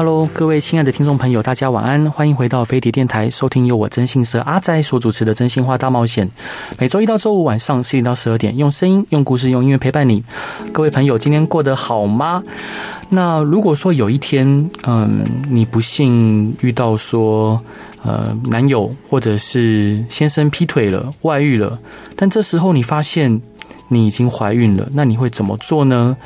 Hello，各位亲爱的听众朋友，大家晚安，欢迎回到飞碟电台，收听由我征信社阿仔所主持的《真心话大冒险》。每周一到周五晚上十点到十二点，用声音、用故事、用音乐陪伴你。各位朋友，今天过得好吗？那如果说有一天，嗯，你不幸遇到说，呃，男友或者是先生劈腿了、外遇了，但这时候你发现。你已经怀孕了，那你会怎么做呢？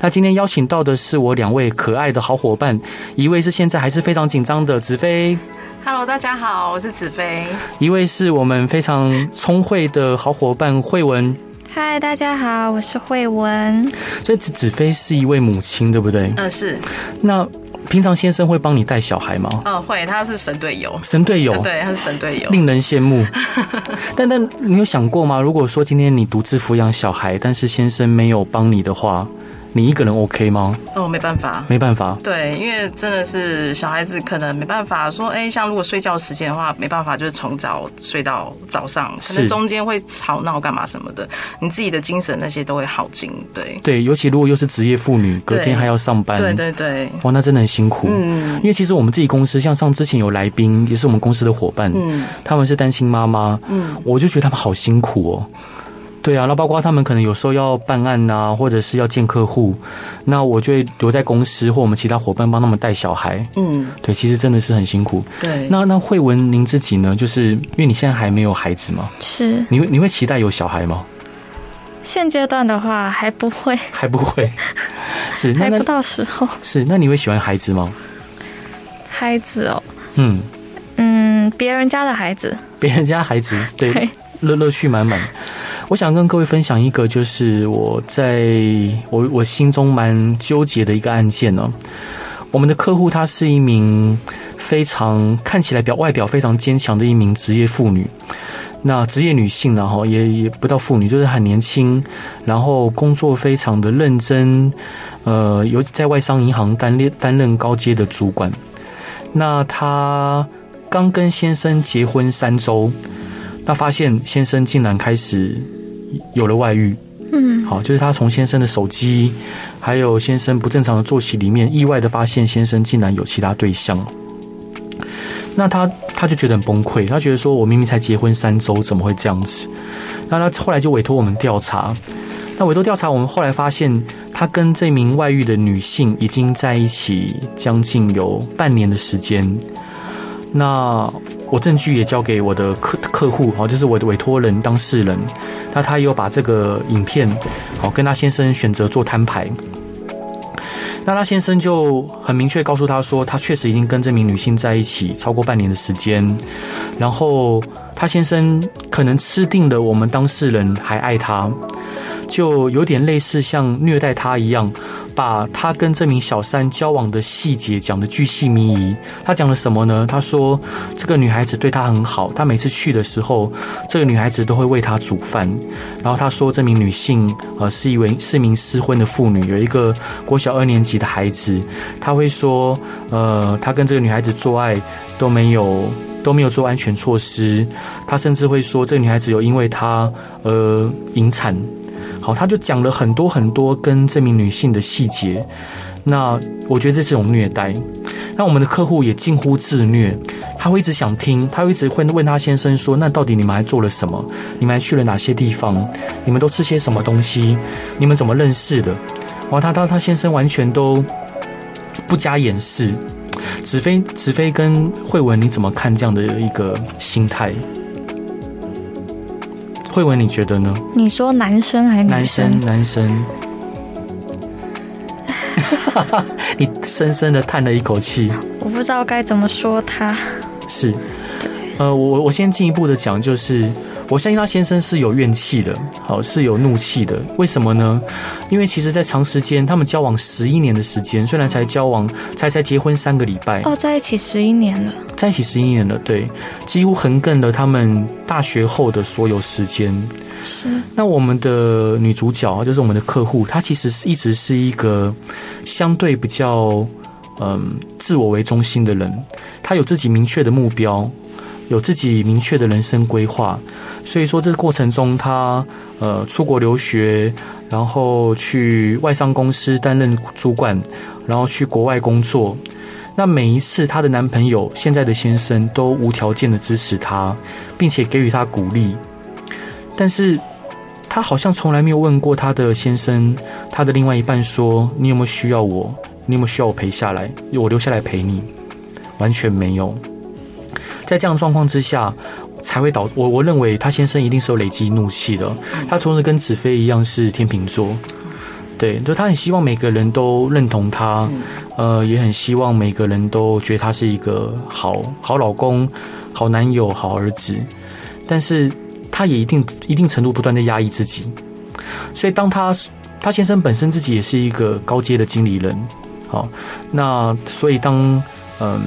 那今天邀请到的是我两位可爱的好伙伴，一位是现在还是非常紧张的子飞，Hello，大家好，我是子飞；一位是我们非常聪慧的好伙伴慧文，嗨，大家好，我是慧文。所以子子飞是一位母亲，对不对？嗯，是。那。平常先生会帮你带小孩吗？嗯，会，他是神队友。神队友，对，他是神队友，令人羡慕。但但你有想过吗？如果说今天你独自抚养小孩，但是先生没有帮你的话。你一个人 OK 吗？哦，没办法，没办法。对，因为真的是小孩子，可能没办法说，哎，像如果睡觉时间的话，没办法，就是从早睡到早上，可能中间会吵闹干嘛什么的，你自己的精神那些都会耗尽。对，对，尤其如果又是职业妇女，隔天还要上班，对对对，哇，那真的很辛苦。嗯，因为其实我们自己公司，像上之前有来宾，也是我们公司的伙伴，嗯，他们是单亲妈妈，嗯，我就觉得他们好辛苦哦。对啊，那包括他们可能有时候要办案呐、啊，或者是要见客户，那我就会留在公司或我们其他伙伴帮他们带小孩。嗯，对，其实真的是很辛苦。对，那那慧文您自己呢？就是因为你现在还没有孩子吗？是。你会你会期待有小孩吗？现阶段的话还不会，还不会。是，还不到时候。是，那你会喜欢孩子吗？孩子哦，嗯嗯，别人家的孩子，别人家孩子，对，对乐乐趣满满。我想跟各位分享一个，就是我在我我心中蛮纠结的一个案件呢。我们的客户她是一名非常看起来表外表非常坚强的一名职业妇女，那职业女性呢，哈，也也不到妇女，就是很年轻，然后工作非常的认真，呃，尤其在外商银行担任担任高阶的主管。那她刚跟先生结婚三周，那发现先生竟然开始。有了外遇，嗯，好，就是他从先生的手机，还有先生不正常的作息里面，意外的发现先生竟然有其他对象。那他他就觉得很崩溃，他觉得说，我明明才结婚三周，怎么会这样子？那他后来就委托我们调查。那委托调查，我们后来发现，他跟这名外遇的女性已经在一起将近有半年的时间。那我证据也交给我的客客户，好，就是我的委托人当事人。那他又把这个影片，好，跟他先生选择做摊牌。那他先生就很明确告诉他说，他确实已经跟这名女性在一起超过半年的时间。然后他先生可能吃定了我们当事人还爱他，就有点类似像虐待他一样。把他跟这名小三交往的细节讲得巨细靡遗。他讲了什么呢？他说这个女孩子对他很好，他每次去的时候，这个女孩子都会为他煮饭。然后他说这名女性呃是一位是一名失婚的妇女，有一个国小二年级的孩子。他会说呃他跟这个女孩子做爱都没有都没有做安全措施。他甚至会说这个女孩子有因为他而引产。好，他就讲了很多很多跟这名女性的细节，那我觉得这是一种虐待。那我们的客户也近乎自虐，他会一直想听，他会一直会问他先生说：“那到底你们还做了什么？你们还去了哪些地方？你们都吃些什么东西？你们怎么认识的？”哇，他他他先生完全都不加掩饰。子飞子飞跟慧文，你怎么看这样的一个心态？慧文，你觉得呢？你说男生还是女生？男生，男生。你深深的叹了一口气。我不知道该怎么说他。是，呃，我我先进一步的讲，就是我相信他先生是有怨气的，好，是有怒气的。为什么呢？因为其实，在长时间他们交往十一年的时间，虽然才交往才才结婚三个礼拜，哦，在一起十一年了，在一起十一年了，对，几乎横亘了他们大学后的所有时间。是。那我们的女主角就是我们的客户，她其实是一直是一个相对比较嗯自我为中心的人，她有自己明确的目标。有自己明确的人生规划，所以说这个过程中，他呃出国留学，然后去外商公司担任主管，然后去国外工作。那每一次，她的男朋友现在的先生都无条件的支持她，并且给予她鼓励。但是，她好像从来没有问过她的先生，她的另外一半说：“你有没有需要我？你有没有需要我陪下来？我留下来陪你？”完全没有。在这样的状况之下，才会导我。我认为他先生一定是有累积怒气的。他同时跟子飞一样是天秤座，对，就他很希望每个人都认同他，呃，也很希望每个人都觉得他是一个好好老公、好男友、好儿子。但是他也一定一定程度不断的压抑自己。所以当他他先生本身自己也是一个高阶的经理人，好，那所以当嗯。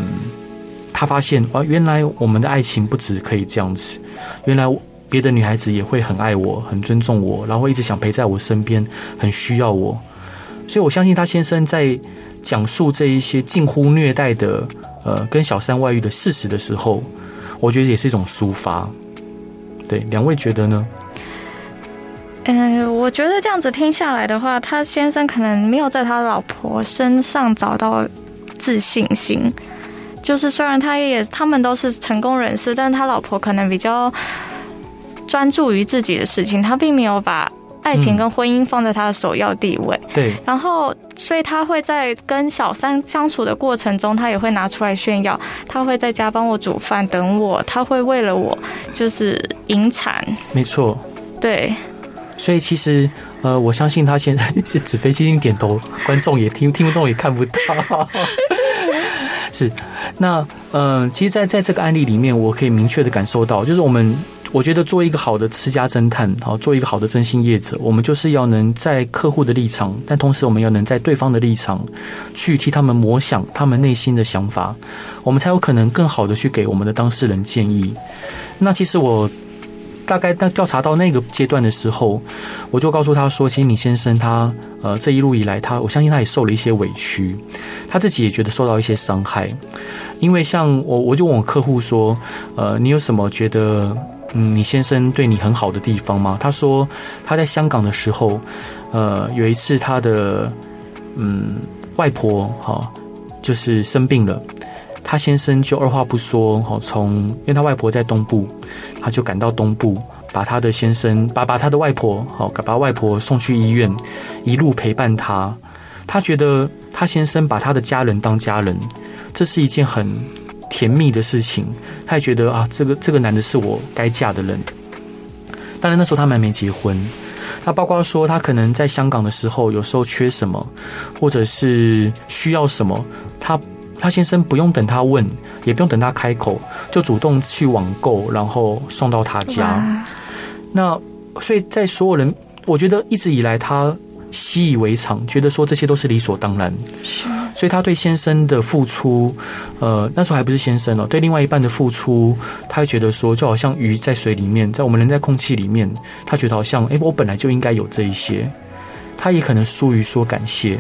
他发现啊，原来我们的爱情不止可以这样子，原来别的女孩子也会很爱我、很尊重我，然后一直想陪在我身边，很需要我。所以我相信他先生在讲述这一些近乎虐待的呃跟小三外遇的事实的时候，我觉得也是一种抒发。对，两位觉得呢？嗯、呃，我觉得这样子听下来的话，他先生可能没有在他老婆身上找到自信心。就是虽然他也他们都是成功人士，但他老婆可能比较专注于自己的事情，他并没有把爱情跟婚姻放在他的首要地位。嗯、对。然后，所以他会在跟小三相处的过程中，他也会拿出来炫耀，他会在家帮我煮饭等我，他会为了我就是引产。没错。对。所以其实呃，我相信他现在 是纸飞机点头，观众也听听众也看不到。是，那嗯、其实在，在这个案例里面，我可以明确的感受到，就是我们，我觉得做一个好的私家侦探，好，做一个好的征信业者，我们就是要能在客户的立场，但同时我们要能在对方的立场，去替他们模想他们内心的想法，我们才有可能更好的去给我们的当事人建议。那其实我。大概当调查到那个阶段的时候，我就告诉他说：“其实你先生他呃这一路以来，他我相信他也受了一些委屈，他自己也觉得受到一些伤害。因为像我，我就问我客户说：呃，你有什么觉得嗯你先生对你很好的地方吗？他说他在香港的时候，呃有一次他的嗯外婆哈就是生病了。”他先生就二话不说，好从，因为他外婆在东部，他就赶到东部，把他的先生，把把他的外婆，好，把外婆送去医院，一路陪伴他。他觉得他先生把他的家人当家人，这是一件很甜蜜的事情。他也觉得啊，这个这个男的是我该嫁的人。当然那时候他们还没结婚。那包括说他可能在香港的时候，有时候缺什么，或者是需要什么，他。他先生不用等他问，也不用等他开口，就主动去网购，然后送到他家。那所以在所有人，我觉得一直以来他习以为常，觉得说这些都是理所当然。是。所以他对先生的付出，呃，那时候还不是先生哦，对另外一半的付出，他会觉得说，就好像鱼在水里面，在我们人在空气里面，他觉得好像，哎，我本来就应该有这一些。他也可能疏于说感谢，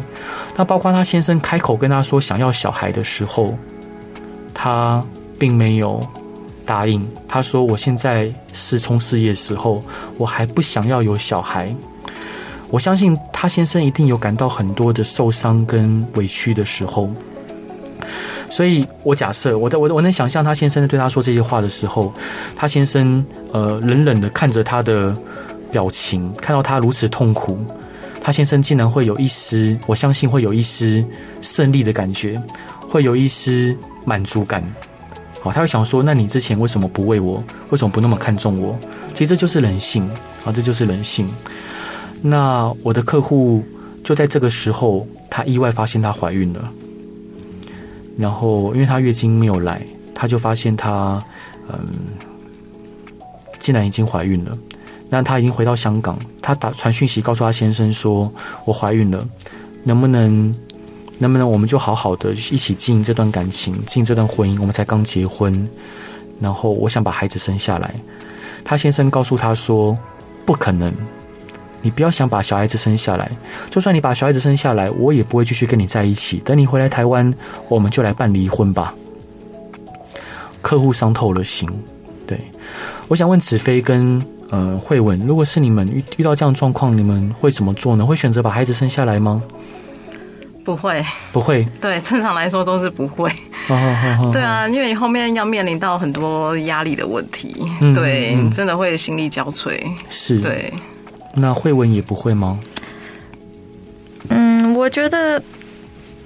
那包括他先生开口跟他说想要小孩的时候，他并没有答应。他说：“我现在是冲事业时候，我还不想要有小孩。”我相信他先生一定有感到很多的受伤跟委屈的时候，所以我假设，我在我我能想象他先生对他说这些话的时候，他先生呃冷冷的看着他的表情，看到他如此痛苦。他先生竟然会有一丝，我相信会有一丝胜利的感觉，会有一丝满足感。好，他会想说：那你之前为什么不为我？为什么不那么看重我？其实这就是人性啊，这就是人性。那我的客户就在这个时候，她意外发现她怀孕了。然后，因为她月经没有来，他就发现她嗯竟然已经怀孕了。那她已经回到香港，她打传讯息告诉她先生说：“我怀孕了，能不能，能不能我们就好好的一起经营这段感情，经营这段婚姻？我们才刚结婚，然后我想把孩子生下来。”她先生告诉她说：“不可能，你不要想把小孩子生下来。就算你把小孩子生下来，我也不会继续跟你在一起。等你回来台湾，我们就来办离婚吧。”客户伤透了心。对，我想问子飞跟。呃，慧文，如果是你们遇遇到这样状况，你们会怎么做呢？会选择把孩子生下来吗？不会，不会。对，正常来说都是不会。对啊，因为你后面要面临到很多压力的问题，嗯、对、嗯，真的会心力交瘁。是，对。那慧文也不会吗？嗯，我觉得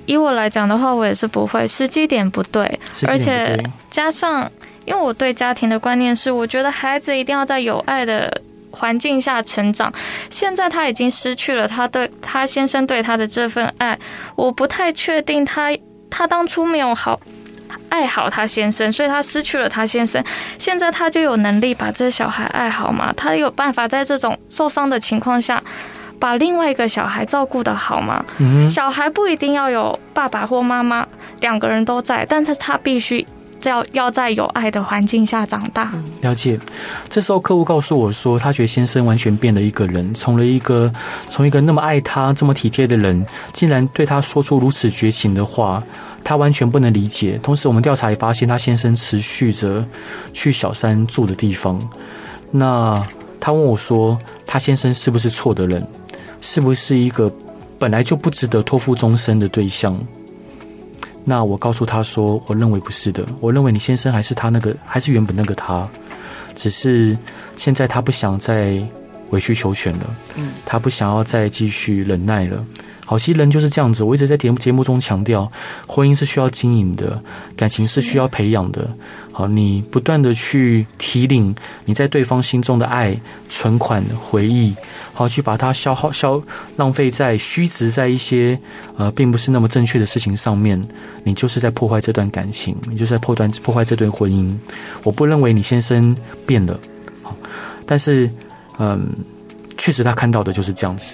以我来讲的话，我也是不会，时机点不对，而且加上。因为我对家庭的观念是，我觉得孩子一定要在有爱的环境下成长。现在他已经失去了他对他先生对他的这份爱，我不太确定他他当初没有好爱好他先生，所以他失去了他先生。现在他就有能力把这小孩爱好吗？他有办法在这种受伤的情况下把另外一个小孩照顾得好吗？嗯，小孩不一定要有爸爸或妈妈两个人都在，但是他必须。要要在有爱的环境下长大。了解。这时候客户告诉我说，他觉得先生完全变了一个人，从了一个从一个那么爱他、这么体贴的人，竟然对他说出如此绝情的话，他完全不能理解。同时，我们调查也发现，他先生持续着去小三住的地方。那他问我说，他先生是不是错的人？是不是一个本来就不值得托付终身的对象？那我告诉他说，我认为不是的，我认为你先生还是他那个，还是原本那个他，只是现在他不想再委曲求全了，嗯，他不想要再继续忍耐了。好，其实人就是这样子。我一直在节目节目中强调，婚姻是需要经营的，感情是需要培养的。好，你不断的去提领你在对方心中的爱、存款、回忆，好，去把它消耗、消浪费在虚值在一些呃并不是那么正确的事情上面，你就是在破坏这段感情，你就是在破断破坏这段婚姻。我不认为你先生变了，好，但是嗯，确实他看到的就是这样子。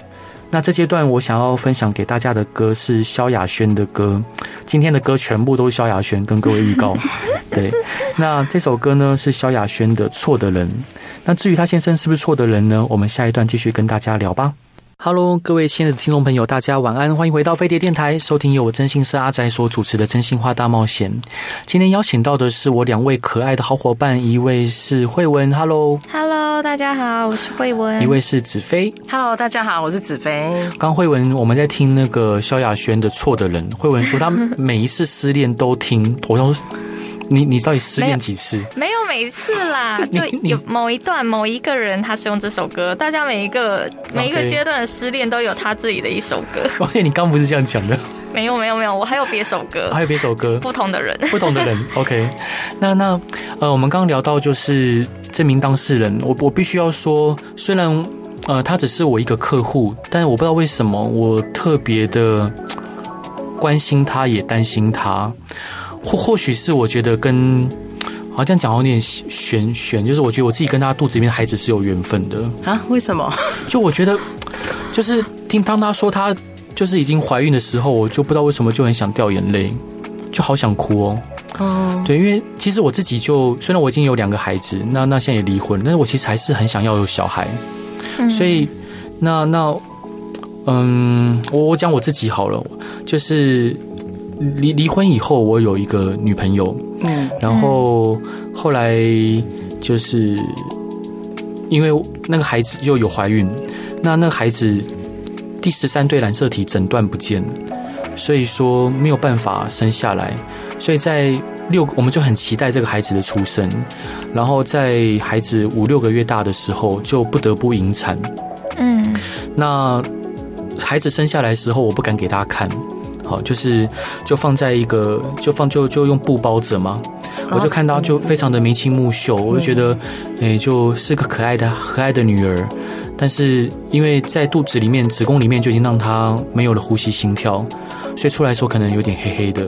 那这阶段我想要分享给大家的歌是萧亚轩的歌，今天的歌全部都是萧亚轩，跟各位预告。对，那这首歌呢是萧亚轩的《错的人》。那至于他先生是不是错的人呢？我们下一段继续跟大家聊吧。Hello，各位亲爱的听众朋友，大家晚安，欢迎回到飞碟电台，收听由我真心是阿宅所主持的《真心话大冒险》。今天邀请到的是我两位可爱的好伙伴，一位是慧文，Hello，Hello，大家好，我是慧文；一位是子飞，Hello，大家好，我是子飞。刚慧文，我们在听那个萧亚轩的《错的人》，慧文说他每一次失恋都听，我想说。你你到底失恋几次？没有每次啦，就有某一段某一个人他是用这首歌，大家每一个 每一个阶段的失恋都有他自己的一首歌。OK，你刚不是这样讲的？没有没有没有，我还有别首歌，还有别首歌，不同的人，不同的人。OK，那那呃，我们刚刚聊到就是这名当事人，我我必须要说，虽然呃他只是我一个客户，但是我不知道为什么我特别的关心他，也担心他。或或许是我觉得跟，好像讲有点玄玄，就是我觉得我自己跟他肚子里面的孩子是有缘分的啊？为什么？就我觉得，就是听当他说他就是已经怀孕的时候，我就不知道为什么就很想掉眼泪，就好想哭哦。哦，对，因为其实我自己就虽然我已经有两个孩子，那那现在也离婚，但是我其实还是很想要有小孩。嗯，所以那那嗯，我我讲我自己好了，就是。离离婚以后，我有一个女朋友，嗯，然后后来就是因为那个孩子又有怀孕，那那个孩子第十三对染色体诊断不见，所以说没有办法生下来，所以在六我们就很期待这个孩子的出生，然后在孩子五六个月大的时候就不得不引产，嗯，那孩子生下来的时候，我不敢给他看。好，就是就放在一个，就放就就用布包着嘛。我就看到就非常的眉清目秀，我就觉得，哎，就是个可爱的可爱的女儿。但是因为在肚子里面，子宫里面就已经让她没有了呼吸心跳，所以出来的时候可能有点黑黑的。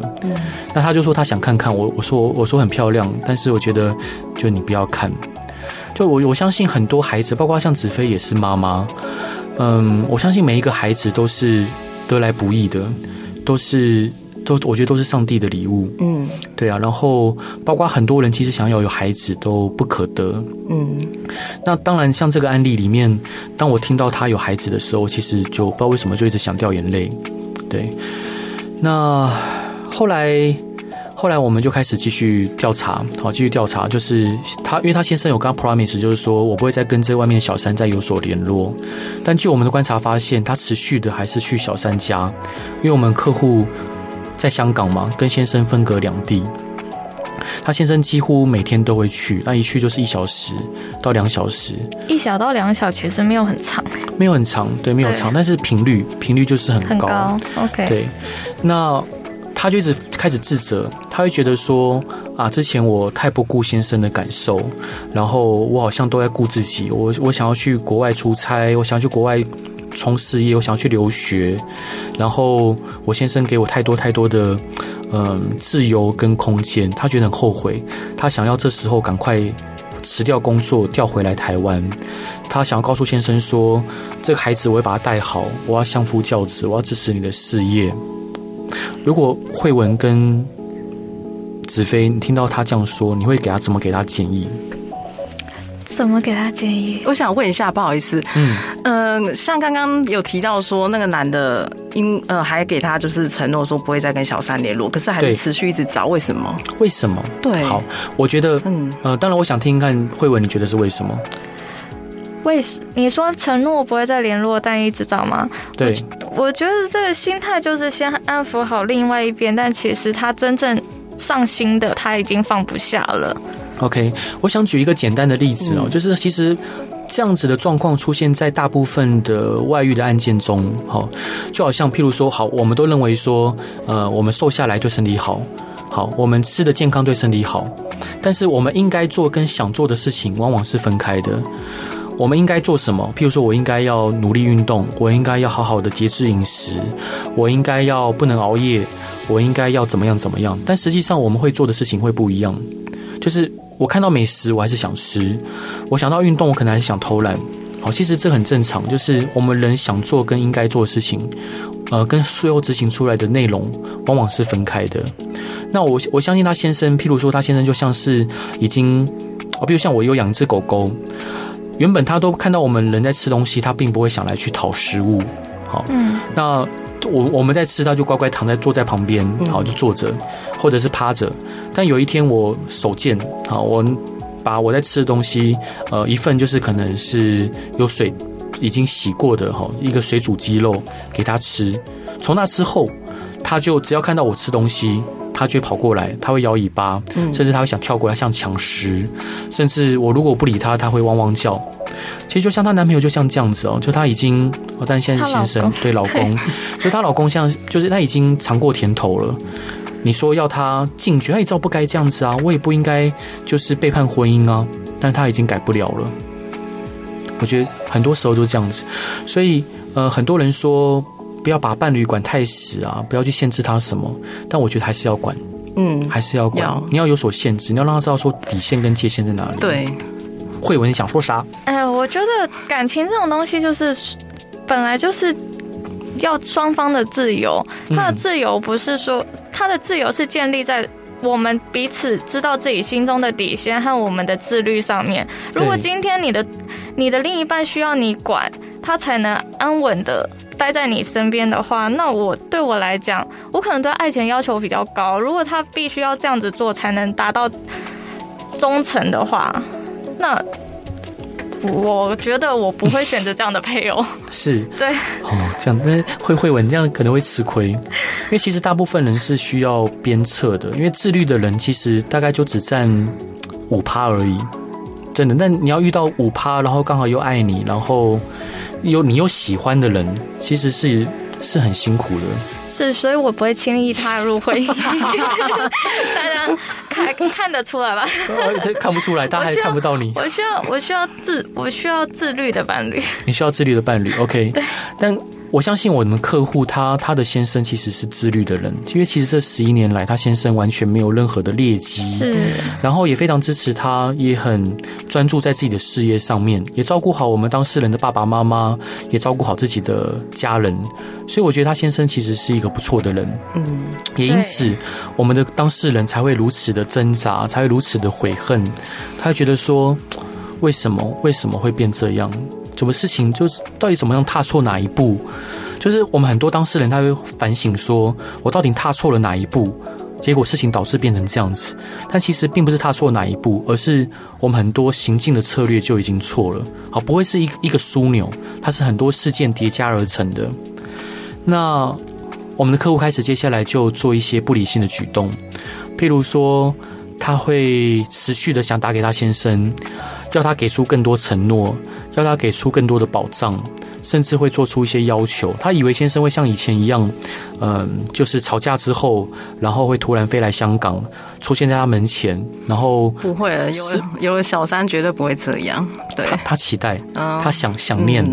那他就说他想看看我，我说我说很漂亮，但是我觉得就你不要看。就我我相信很多孩子，包括像子飞也是妈妈，嗯，我相信每一个孩子都是得来不易的，都是都我觉得都是上帝的礼物，嗯，对啊。然后包括很多人其实想要有孩子都不可得，嗯。那当然，像这个案例里面，当我听到他有孩子的时候，其实就不知道为什么就一直想掉眼泪，对。那后来。后来我们就开始继续调查，好，继续调查，就是他，因为他先生有跟他 promise，就是说我不会再跟这外面小三再有所联络。但据我们的观察发现，他持续的还是去小三家，因为我们客户在香港嘛，跟先生分隔两地，他先生几乎每天都会去，那一去就是一小时到两小时，一小到两小其实没有很长，没有很长，对，没有长，但是频率频率就是很高，很高，OK，对，那。他就一直开始自责，他会觉得说啊，之前我太不顾先生的感受，然后我好像都在顾自己，我我想要去国外出差，我想要去国外冲事业，我想要去留学，然后我先生给我太多太多的嗯自由跟空间，他觉得很后悔，他想要这时候赶快辞掉工作调回来台湾，他想要告诉先生说，这个孩子我会把他带好，我要相夫教子，我要支持你的事业。如果慧文跟子飞，你听到他这样说，你会给他怎么给他建议？怎么给他建议？我想问一下，不好意思，嗯，呃，像刚刚有提到说，那个男的因呃还给他就是承诺说不会再跟小三联络，可是还是持续一直找，为什么？为什么？对，好，我觉得，嗯呃，当然我想听听看慧文，你觉得是为什么？为什你说承诺不会再联络，但一直找吗？对。我觉得这个心态就是先安抚好另外一边，但其实他真正上心的他已经放不下了。OK，我想举一个简单的例子哦，嗯、就是其实这样子的状况出现在大部分的外遇的案件中，好，就好像譬如说，好，我们都认为说，呃，我们瘦下来对身体好，好，我们吃的健康对身体好，但是我们应该做跟想做的事情往往是分开的。我们应该做什么？譬如说，我应该要努力运动，我应该要好好的节制饮食，我应该要不能熬夜，我应该要怎么样怎么样？但实际上，我们会做的事情会不一样。就是我看到美食，我还是想吃；我想到运动，我可能还是想偷懒。好，其实这很正常。就是我们人想做跟应该做的事情，呃，跟最后执行出来的内容往往是分开的。那我我相信他先生，譬如说他先生就像是已经，哦，比如像我有养一只狗狗。原本他都看到我们人在吃东西，他并不会想来去讨食物。好，嗯，那我我们在吃，他就乖乖躺在坐在旁边，好，就坐着或者是趴着。但有一天我手贱，好，我把我在吃的东西，呃，一份就是可能是有水已经洗过的哈，一个水煮鸡肉给他吃。从那之后，他就只要看到我吃东西。他就会跑过来，他会摇尾巴，甚至他会想跳过来像抢食，甚至我如果不理他，他会汪汪叫。其实就像她男朋友，就像这样子哦，就她已经，但现在是先生对老公，就她老公像就是他已经尝过甜头了。你说要他进去，他也知道不该这样子啊，我也不应该就是背叛婚姻啊，但他已经改不了了。我觉得很多时候都这样子，所以呃，很多人说。不要把伴侣管太死啊！不要去限制他什么，但我觉得还是要管，嗯，还是要管。要你要有所限制，你要让他知道说底线跟界限在哪里。对，慧文，你想说啥？哎、呃，我觉得感情这种东西就是本来就是要双方的自由。他的自由不是说他的自由是建立在我们彼此知道自己心中的底线和我们的自律上面。如果今天你的你的另一半需要你管，他才能安稳的。待在你身边的话，那我对我来讲，我可能对爱情要求比较高。如果他必须要这样子做才能达到忠诚的话，那我觉得我不会选择这样的配偶。是，对，哦，这样那会会文这样可能会吃亏，因为其实大部分人是需要鞭策的，因为自律的人其实大概就只占五趴而已，真的。那你要遇到五趴，然后刚好又爱你，然后。有你有喜欢的人，其实是是很辛苦的。是，所以我不会轻易踏入婚姻。大家看看得出来吧？看不出来，大家还看不到你。我需要，我需要自，我需要自律的伴侣。你需要自律的伴侣，OK？对。但我相信我们客户他他的先生其实是自律的人，因为其实这十一年来，他先生完全没有任何的劣迹，是，然后也非常支持他，也很专注在自己的事业上面，也照顾好我们当事人的爸爸妈妈，也照顾好自己的家人，所以我觉得他先生其实是一个不错的人，嗯，也因此我们的当事人才会如此的挣扎，才会如此的悔恨，他会觉得说，为什么为什么会变这样？什么事情就是到底怎么样踏错哪一步？就是我们很多当事人他会反省说，我到底踏错了哪一步？结果事情导致变成这样子。但其实并不是踏错哪一步，而是我们很多行进的策略就已经错了。好，不会是一一个枢纽，它是很多事件叠加而成的。那我们的客户开始接下来就做一些不理性的举动，譬如说他会持续的想打给他先生，要他给出更多承诺。要他给出更多的保障，甚至会做出一些要求。他以为先生会像以前一样，嗯，就是吵架之后，然后会突然飞来香港，出现在他门前，然后不会了，有有小三绝对不会这样。对，他他期待，他想想念，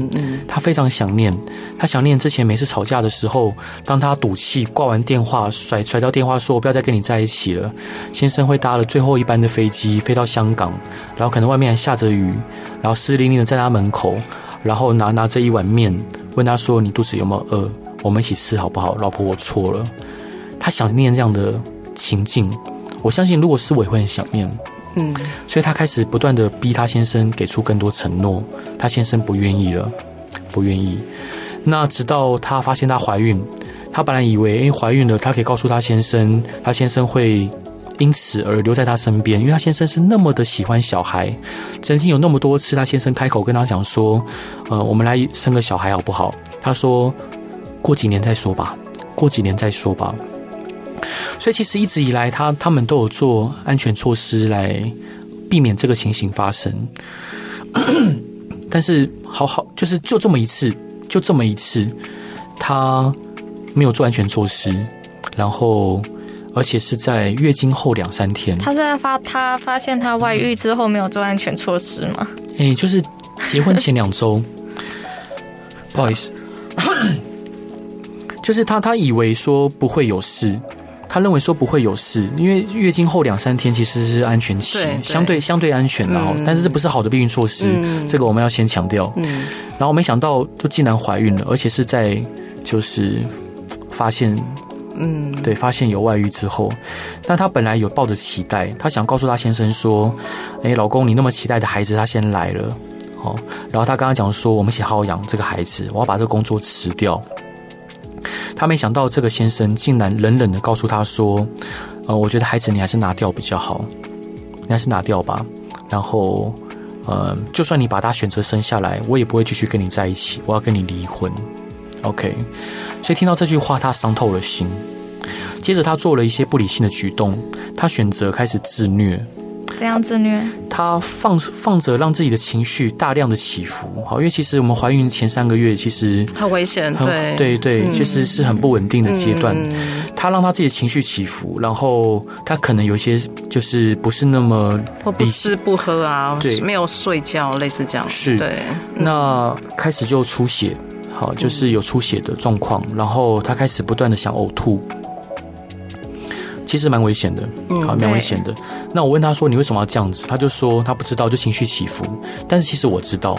他非常想念，他想念之前每次吵架的时候，当他赌气挂完电话，甩甩掉电话，说我不要再跟你在一起了。先生会搭了最后一班的飞机飞到香港，然后可能外面还下着雨。然后湿淋淋的在他门口，然后拿拿着一碗面，问他说：“你肚子有没有饿？我们一起吃好不好？”老婆，我错了。他想念这样的情境，我相信如果是我也会很想念。嗯，所以他开始不断的逼他先生给出更多承诺，他先生不愿意了，不愿意。那直到他发现她怀孕，她本来以为诶怀孕了，她可以告诉他先生，他先生会。因此而留在他身边，因为他先生是那么的喜欢小孩，曾经有那么多次，他先生开口跟他讲说：“呃，我们来生个小孩好不好？”他说：“过几年再说吧，过几年再说吧。”所以其实一直以来他，他们都有做安全措施来避免这个情形发生。但是，好好就是就这么一次，就这么一次，他没有做安全措施，然后。而且是在月经后两三天，他是在发他发现他外遇之后没有做安全措施吗？哎、欸，就是结婚前两周，不好意思，就是他他以为说不会有事，他认为说不会有事，因为月经后两三天其实是安全期，对对相对相对安全的哈，嗯、但是这不是好的避孕措施，嗯、这个我们要先强调。嗯，然后没想到就竟然怀孕了，而且是在就是发现。嗯，对，发现有外遇之后，那她本来有抱着期待，她想告诉她先生说：“哎，老公，你那么期待的孩子，他先来了。”哦，然后她刚刚讲说：“我们一起好好养这个孩子，我要把这个工作辞掉。”她没想到这个先生竟然冷冷的告诉她说：“呃，我觉得孩子你还是拿掉比较好，你还是拿掉吧。然后，呃，就算你把他选择生下来，我也不会继续跟你在一起，我要跟你离婚。” OK。所以听到这句话，他伤透了心。接着，他做了一些不理性的举动，他选择开始自虐。怎样自虐？他放放着让自己的情绪大量的起伏。好，因为其实我们怀孕前三个月其实很危险，对对对，其实是很不稳定的阶段。他让他自己的情绪起伏，然后他可能有一些就是不是那么不吃不喝啊，对，没有睡觉，类似这样。是，对。那开始就出血。好，就是有出血的状况，然后他开始不断的想呕吐，其实蛮危险的，好，蛮危险的。那我问他说：“你为什么要这样子？”他就说他不知道，就情绪起伏。但是其实我知道，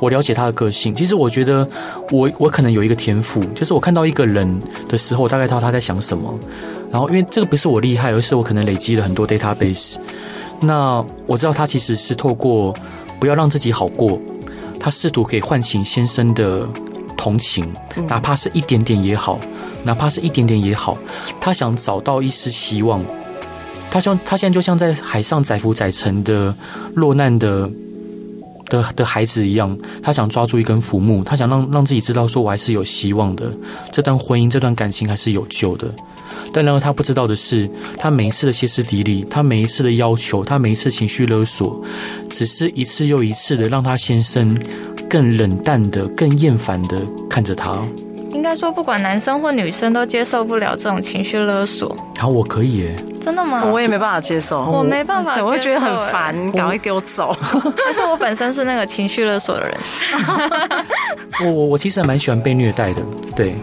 我了解他的个性。其实我觉得我我可能有一个天赋，就是我看到一个人的时候，我大概知道他在想什么。然后因为这个不是我厉害，而是我可能累积了很多 database。那我知道他其实是透过不要让自己好过，他试图可以唤醒先生的。同情，哪怕是一点点也好，哪怕是一点点也好，他想找到一丝希望。他像他现在就像在海上载浮载沉的落难的的的孩子一样，他想抓住一根浮木，他想让让自己知道说，我还是有希望的，这段婚姻，这段感情还是有救的。但然而他不知道的是，他每一次的歇斯底里，他每一次的要求，他每一次情绪勒索，只是一次又一次的让他先生。更冷淡的、更厌烦的看着他。应该说，不管男生或女生都接受不了这种情绪勒索。好，我可以耶，真的吗？我也没办法接受，我没办法，我会觉得很烦，你赶快给我走。但是我本身是那个情绪勒索的人。我我我其实还蛮喜欢被虐待的，对。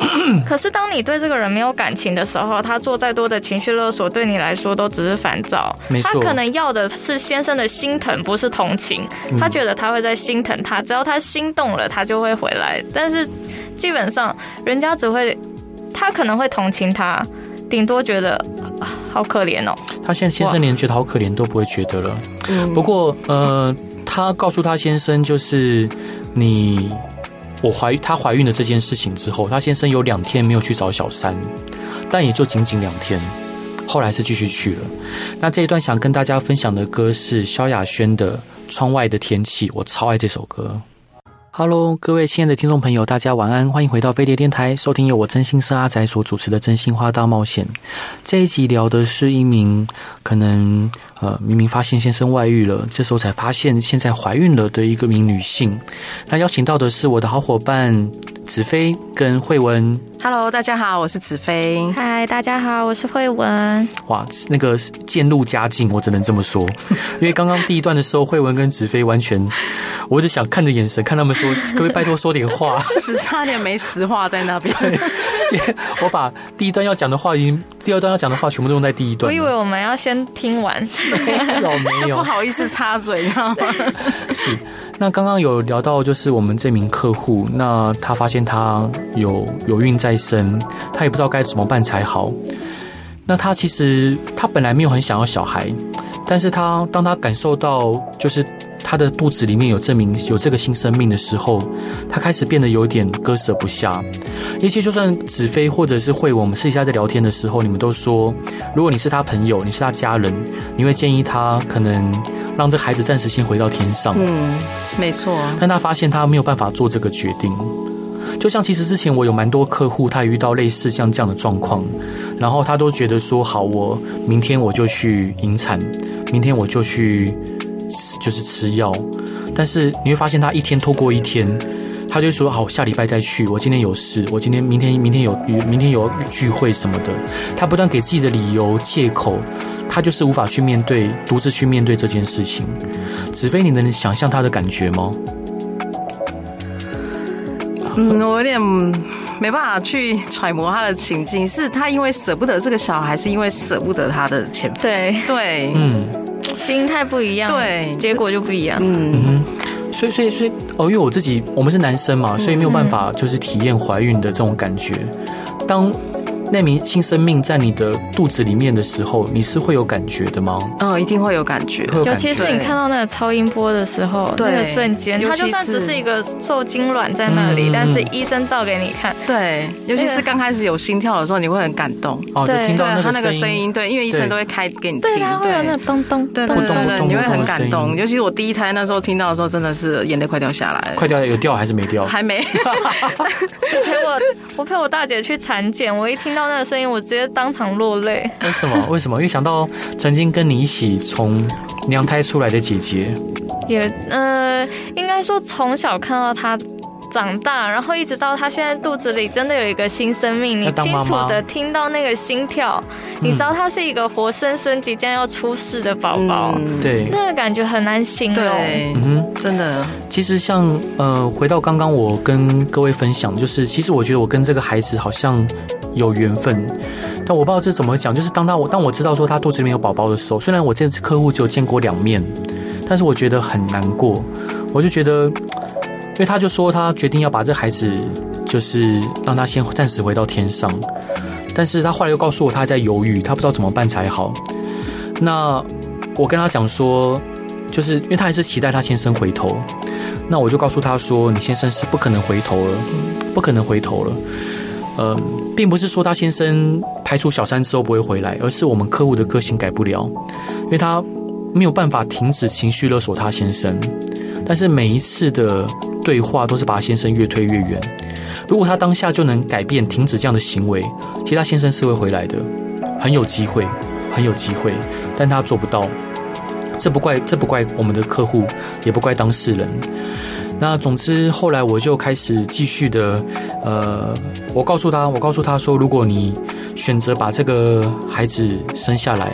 可是当你对这个人没有感情的时候，他做再多的情绪勒索，对你来说都只是烦躁。没错。他可能要的是先生的心疼，不是同情。他觉得他会在心疼他，只要他心动了，他就会回来。但是基本上，人家只会，他可能会同情他，顶多觉得好可怜哦。他现在先生连觉得好可怜都不会觉得了。不过呃，他告诉他先生就是你。我怀她怀孕的这件事情之后，她先生有两天没有去找小三，但也就仅仅两天，后来是继续去了。那这一段想跟大家分享的歌是萧亚轩的《窗外的天气》，我超爱这首歌。Hello，各位亲爱的听众朋友，大家晚安，欢迎回到飞碟电台，收听由我真心是阿仔所主持的《真心话大冒险》。这一集聊的是一名可能呃明明发现先生外遇了，这时候才发现现在怀孕了的一个名女性。那邀请到的是我的好伙伴子菲跟慧文。Hello，大家好，我是子菲。嗨，大家好，我是慧文。哇，那个渐入佳境，我只能这么说。因为刚刚第一段的时候，慧文跟子菲完全，我就想看着眼神，看他们说，可不可以拜托说点话？只差点没实话在那边。我把第一段要讲的话，已经第二段要讲的话，全部都用在第一段。我以为我们要先听完，没 有没有，不好意思插嘴，你知道吗？是。那刚刚有聊到，就是我们这名客户，那他发现他有有孕在身，他也不知道该怎么办才好。那他其实他本来没有很想要小孩，但是他当他感受到就是他的肚子里面有这名有这个新生命的时候，他开始变得有点割舍不下。也许就算子飞或者是慧，我们私下在聊天的时候，你们都说，如果你是他朋友，你是他家人，你会建议他可能。让这孩子暂时先回到天上。嗯，没错。但他发现他没有办法做这个决定。就像其实之前我有蛮多客户，他遇到类似像这样的状况，然后他都觉得说好，我明天我就去引产，明天我就去就是吃药。但是你会发现他一天拖过一天，他就说好，下礼拜再去。我今天有事，我今天明天明天有明天有聚会什么的。他不断给自己的理由借口。他就是无法去面对，独自去面对这件事情。子飞，你能想象他的感觉吗？嗯，我有点没办法去揣摩他的情境。是他因为舍不得这个小孩，是因为舍不得他的前夫？对对，嗯，心态不一样，对，结果就不一样。嗯嗯，所以所以所以哦，因为我自己我们是男生嘛，所以没有办法就是体验怀孕的这种感觉。当那名新生命在你的肚子里面的时候，你是会有感觉的吗？嗯，一定会有感觉。尤其是你看到那个超音波的时候，那个瞬间，它就算只是一个受精卵在那里，但是医生照给你看。对，尤其是刚开始有心跳的时候，你会很感动。哦，就听到他那个声音，对，因为医生都会开给你听，对，会有那个咚咚，对对对，你会很感动。尤其是我第一胎那时候听到的时候，真的是眼泪快掉下来。快掉，有掉还是没掉？还没。陪我，我陪我大姐去产检，我一听到那个声音，我直接当场落泪。为什么？为什么？因为想到曾经跟你一起从娘胎出来的姐姐，也呃，应该说从小看到她长大，然后一直到她现在肚子里真的有一个新生命，你清楚的听到那个心跳，你知道她是一个活生生即将要出世的宝宝，对，那个感觉很难形容。嗯哼，真的。其实像呃，回到刚刚我跟各位分享，就是其实我觉得我跟这个孩子好像。有缘分，但我不知道这怎么讲。就是当他我当我知道说他肚子里面有宝宝的时候，虽然我这次客户只有见过两面，但是我觉得很难过。我就觉得，因为他就说他决定要把这孩子，就是让他先暂时回到天上，但是他后来又告诉我他在犹豫，他不知道怎么办才好。那我跟他讲说，就是因为他还是期待他先生回头，那我就告诉他说，你先生是不可能回头了，不可能回头了。呃，并不是说他先生排除小三之后不会回来，而是我们客户的个性改不了，因为他没有办法停止情绪勒索他先生，但是每一次的对话都是把他先生越推越远。如果他当下就能改变、停止这样的行为，其他先生是会回来的，很有机会，很有机会，但他做不到。这不怪，这不怪我们的客户，也不怪当事人。那总之，后来我就开始继续的，呃，我告诉他，我告诉他说，如果你选择把这个孩子生下来，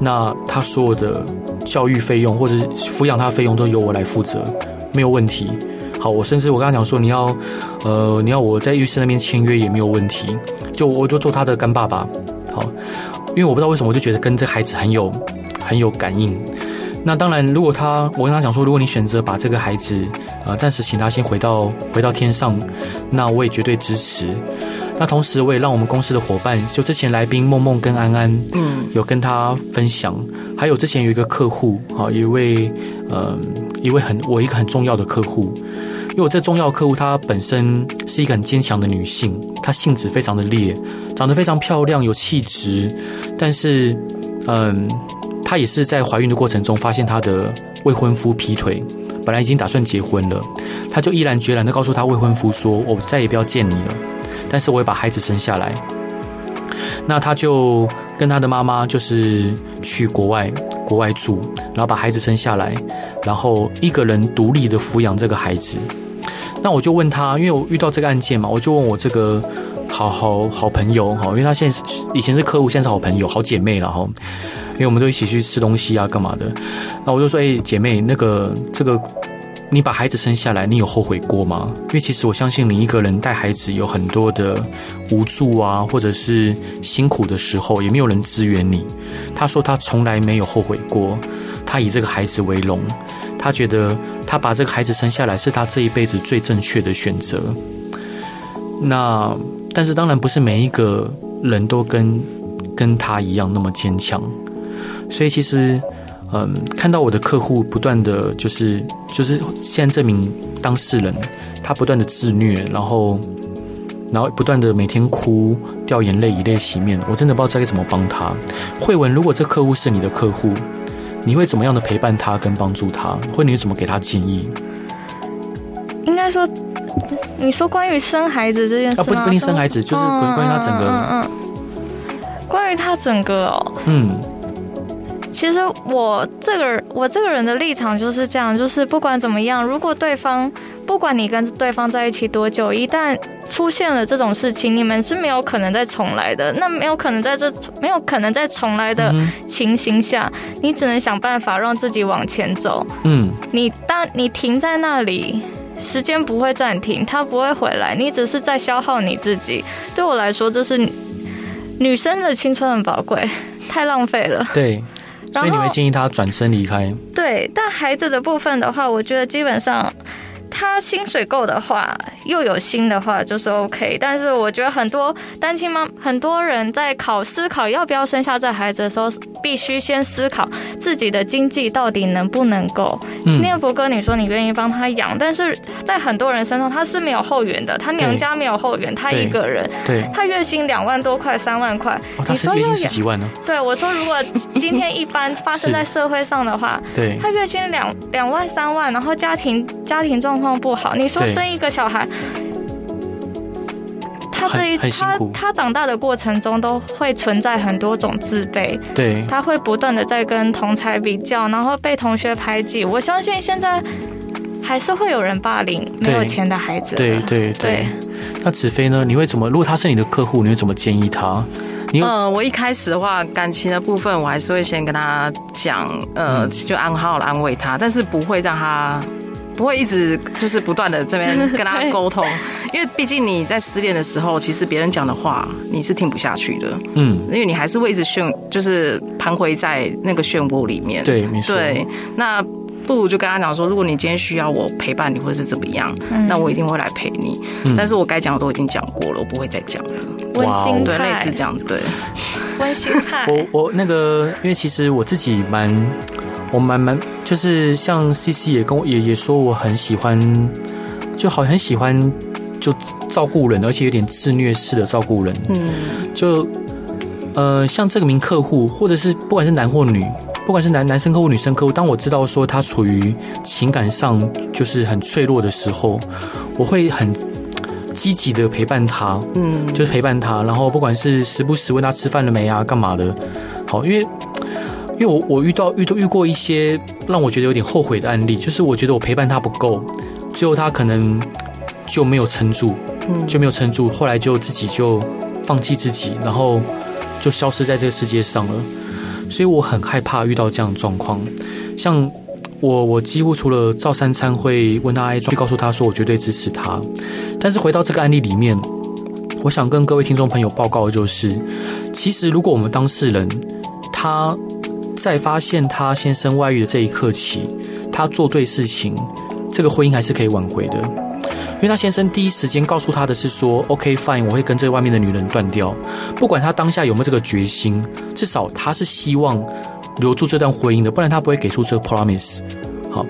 那他所有的教育费用或者抚养他的费用都由我来负责，没有问题。好，我甚至我刚刚讲说，你要，呃，你要我在律师那边签约也没有问题，就我就做他的干爸爸。好，因为我不知道为什么，我就觉得跟这孩子很有很有感应。那当然，如果他，我跟他讲说，如果你选择把这个孩子，呃，暂时请他先回到回到天上，那我也绝对支持。那同时，我也让我们公司的伙伴，就之前来宾梦梦跟安安，嗯，有跟他分享，还有之前有一个客户，啊，一位，呃，一位很我一个很重要的客户，因为我这重要客户她本身是一个很坚强的女性，她性子非常的烈，长得非常漂亮，有气质，但是，嗯，她也是在怀孕的过程中发现她的未婚夫劈腿，本来已经打算结婚了，她就毅然决然的告诉她未婚夫说：“我再也不要见你了。”但是我会把孩子生下来，那她就跟她的妈妈就是去国外国外住，然后把孩子生下来，然后一个人独立的抚养这个孩子。那我就问她，因为我遇到这个案件嘛，我就问我这个好好好朋友哈，因为他现在以前是客户，现在是好朋友、好姐妹了哈，因为我们都一起去吃东西啊，干嘛的。那我就说，哎，姐妹，那个这个。你把孩子生下来，你有后悔过吗？因为其实我相信你一个人带孩子有很多的无助啊，或者是辛苦的时候，也没有人支援你。他说他从来没有后悔过，他以这个孩子为荣，他觉得他把这个孩子生下来是他这一辈子最正确的选择。那但是当然不是每一个人都跟跟他一样那么坚强，所以其实。嗯，看到我的客户不断的就是就是现在这名当事人，他不断的自虐，然后然后不断的每天哭掉眼泪以泪洗面，我真的不知道该怎么帮他。慧文，如果这客户是你的客户，你会怎么样的陪伴他跟帮助他？或你怎么给他建议？应该说，你说关于生孩子这件事啊，不不一定生孩子，就是关关于他整个，嗯，嗯，关于他整个哦，嗯。其实我这个人，我这个人的立场就是这样，就是不管怎么样，如果对方，不管你跟对方在一起多久，一旦出现了这种事情，你们是没有可能再重来的。那没有可能在这没有可能再重来的情形下，你只能想办法让自己往前走。嗯，你当你停在那里，时间不会暂停，他不会回来，你只是在消耗你自己。对我来说，这是女生的青春很宝贵，太浪费了。对。所以你会建议他转身离开？对，但孩子的部分的话，我觉得基本上。他薪水够的话，又有心的话，就是 OK。但是我觉得很多单亲妈，很多人在考思考要不要生下这孩子的时候，必须先思考自己的经济到底能不能够。今天福哥，你说你愿意帮他养，但是在很多人身上他是没有后援的，他娘家没有后援，他一个人，对，他月薪两万多块、三万块，哦、你说月薪十几万呢？对，我说如果今天一般发生在 社会上的话，对，他月薪两两万、三万，然后家庭家庭状况不好，你说生一个小孩，他这一他他长大的过程中都会存在很多种自卑，对，他会不断的在跟同才比较，然后被同学排挤。我相信现在还是会有人霸凌没有钱的孩子，对对对，对。那子飞呢？你会怎么？如果他是你的客户，你会怎么建议他？嗯、呃，我一开始的话，感情的部分，我还是会先跟他讲，呃，就安好了安慰他，但是不会让他。不会一直就是不断的这边跟他沟通，因为毕竟你在失恋的时候，其实别人讲的话你是听不下去的。嗯，因为你还是会一直漩，就是徘徊在那个漩涡里面。对，没错。对，那不如就跟他讲说，如果你今天需要我陪伴你，或者是怎么样，嗯，那我一定会来陪你。嗯，但是我该讲的都已经讲过了，我不会再讲了。温馨对，类似这样对。温馨派。我我那个，因为其实我自己蛮。我蛮蛮就是像 CC 也跟我也也说我很喜欢，就好很喜欢就照顾人，而且有点自虐式的照顾人。嗯，就呃像这个名客户，或者是不管是男或女，不管是男男生客户、女生客户，当我知道说他处于情感上就是很脆弱的时候，我会很积极的陪伴他。嗯，就是陪伴他，然后不管是时不时问他吃饭了没啊，干嘛的。好，因为。因为我我遇到遇到遇过一些让我觉得有点后悔的案例，就是我觉得我陪伴他不够，最后他可能就没有撑住，就没有撑住，后来就自己就放弃自己，然后就消失在这个世界上了。所以我很害怕遇到这样的状况。像我，我几乎除了照三餐会问他爱，去告诉他说我绝对支持他。但是回到这个案例里面，我想跟各位听众朋友报告的就是，其实如果我们当事人他在发现他先生外遇的这一刻起，他做对事情，这个婚姻还是可以挽回的。因为他先生第一时间告诉他的是说，OK fine，我会跟这外面的女人断掉，不管他当下有没有这个决心，至少他是希望留住这段婚姻的，不然他不会给出这个 promise。好，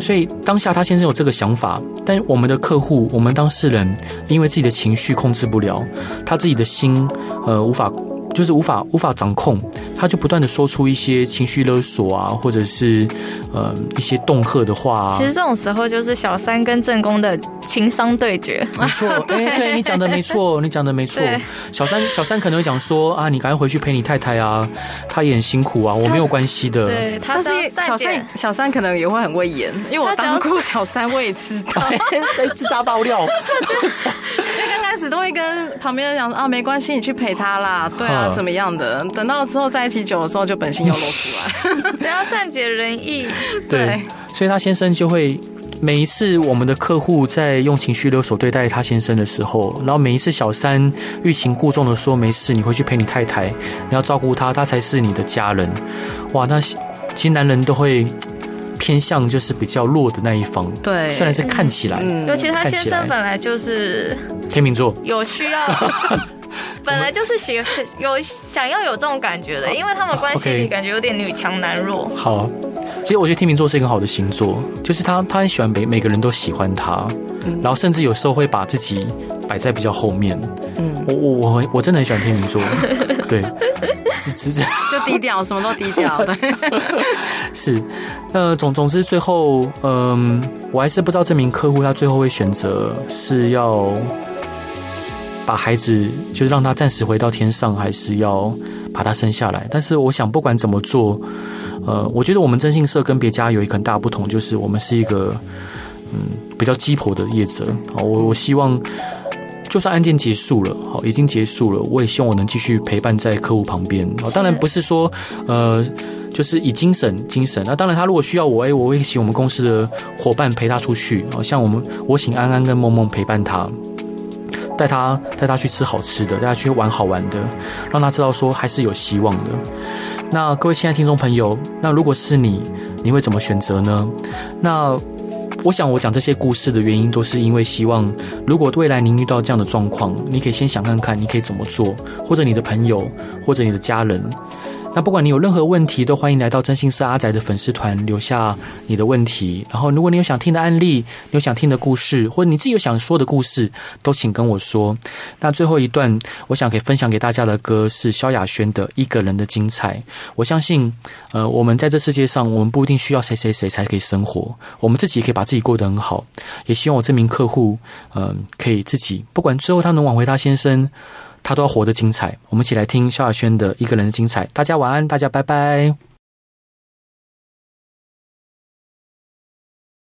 所以当下他先生有这个想法，但我们的客户，我们当事人，因为自己的情绪控制不了，他自己的心，呃，无法。就是无法无法掌控，他就不断的说出一些情绪勒索啊，或者是呃一些恫吓的话啊。其实这种时候就是小三跟正宫的情商对决。没错，哎 对、欸，对你讲的没错，你讲的没错。小三小三可能会讲说啊，你赶快回去陪你太太啊，她也很辛苦啊，我没有关系的。对，他是小三小三可能也会很会演，因为我当过小三，我也知道。哎，自大爆料。开始都会跟旁边人讲说啊，没关系，你去陪他啦，对啊，怎么样的？等到之后在一起久的时候，就本性又露出来，只要善解人意。对，所以他先生就会每一次我们的客户在用情绪勒索对待他先生的时候，然后每一次小三欲擒故纵的说没事，你回去陪你太太，你要照顾他，他才是你的家人。哇，那其实男人都会。偏向就是比较弱的那一方，对，虽然是看起来，嗯，尤其他先生本来就是天秤座，有需要，本来就是喜有想要有这种感觉的，因为他们关系里感觉有点女强男弱。好，其实我觉得天秤座是一个好的星座，就是他他很喜欢每每个人都喜欢他，然后甚至有时候会把自己摆在比较后面。嗯，我我我我真的很喜欢天秤座，对。直直直就低调，什么都低调。对，是。呃，总总之最后，嗯，我还是不知道这名客户他最后会选择是要把孩子就是让他暂时回到天上，还是要把他生下来。但是我想，不管怎么做，呃，我觉得我们征信社跟别家有一个很大不同，就是我们是一个嗯比较鸡婆的业者。我我希望。就算案件结束了，好，已经结束了，我也希望我能继续陪伴在客户旁边。当然不是说，呃，就是以精神精神。那当然，他如果需要我，哎，我会请我们公司的伙伴陪他出去。好像我们，我请安安跟梦梦陪伴他，带他带他去吃好吃的，带他去玩好玩的，让他知道说还是有希望的。那各位亲爱的听众朋友，那如果是你，你会怎么选择呢？那。我想，我讲这些故事的原因，都是因为希望，如果未来您遇到这样的状况，你可以先想看看，你可以怎么做，或者你的朋友，或者你的家人。那不管你有任何问题，都欢迎来到真心是阿宅的粉丝团留下你的问题。然后，如果你有想听的案例，有想听的故事，或者你自己有想说的故事，都请跟我说。那最后一段，我想可以分享给大家的歌是萧亚轩的《一个人的精彩》。我相信，呃，我们在这世界上，我们不一定需要谁谁谁才可以生活，我们自己也可以把自己过得很好。也希望我这名客户，嗯、可以自己，不管最后他能挽回他先生。他都要活得精彩，我们一起来听萧亚轩的一个人的精彩。大家晚安，大家拜拜。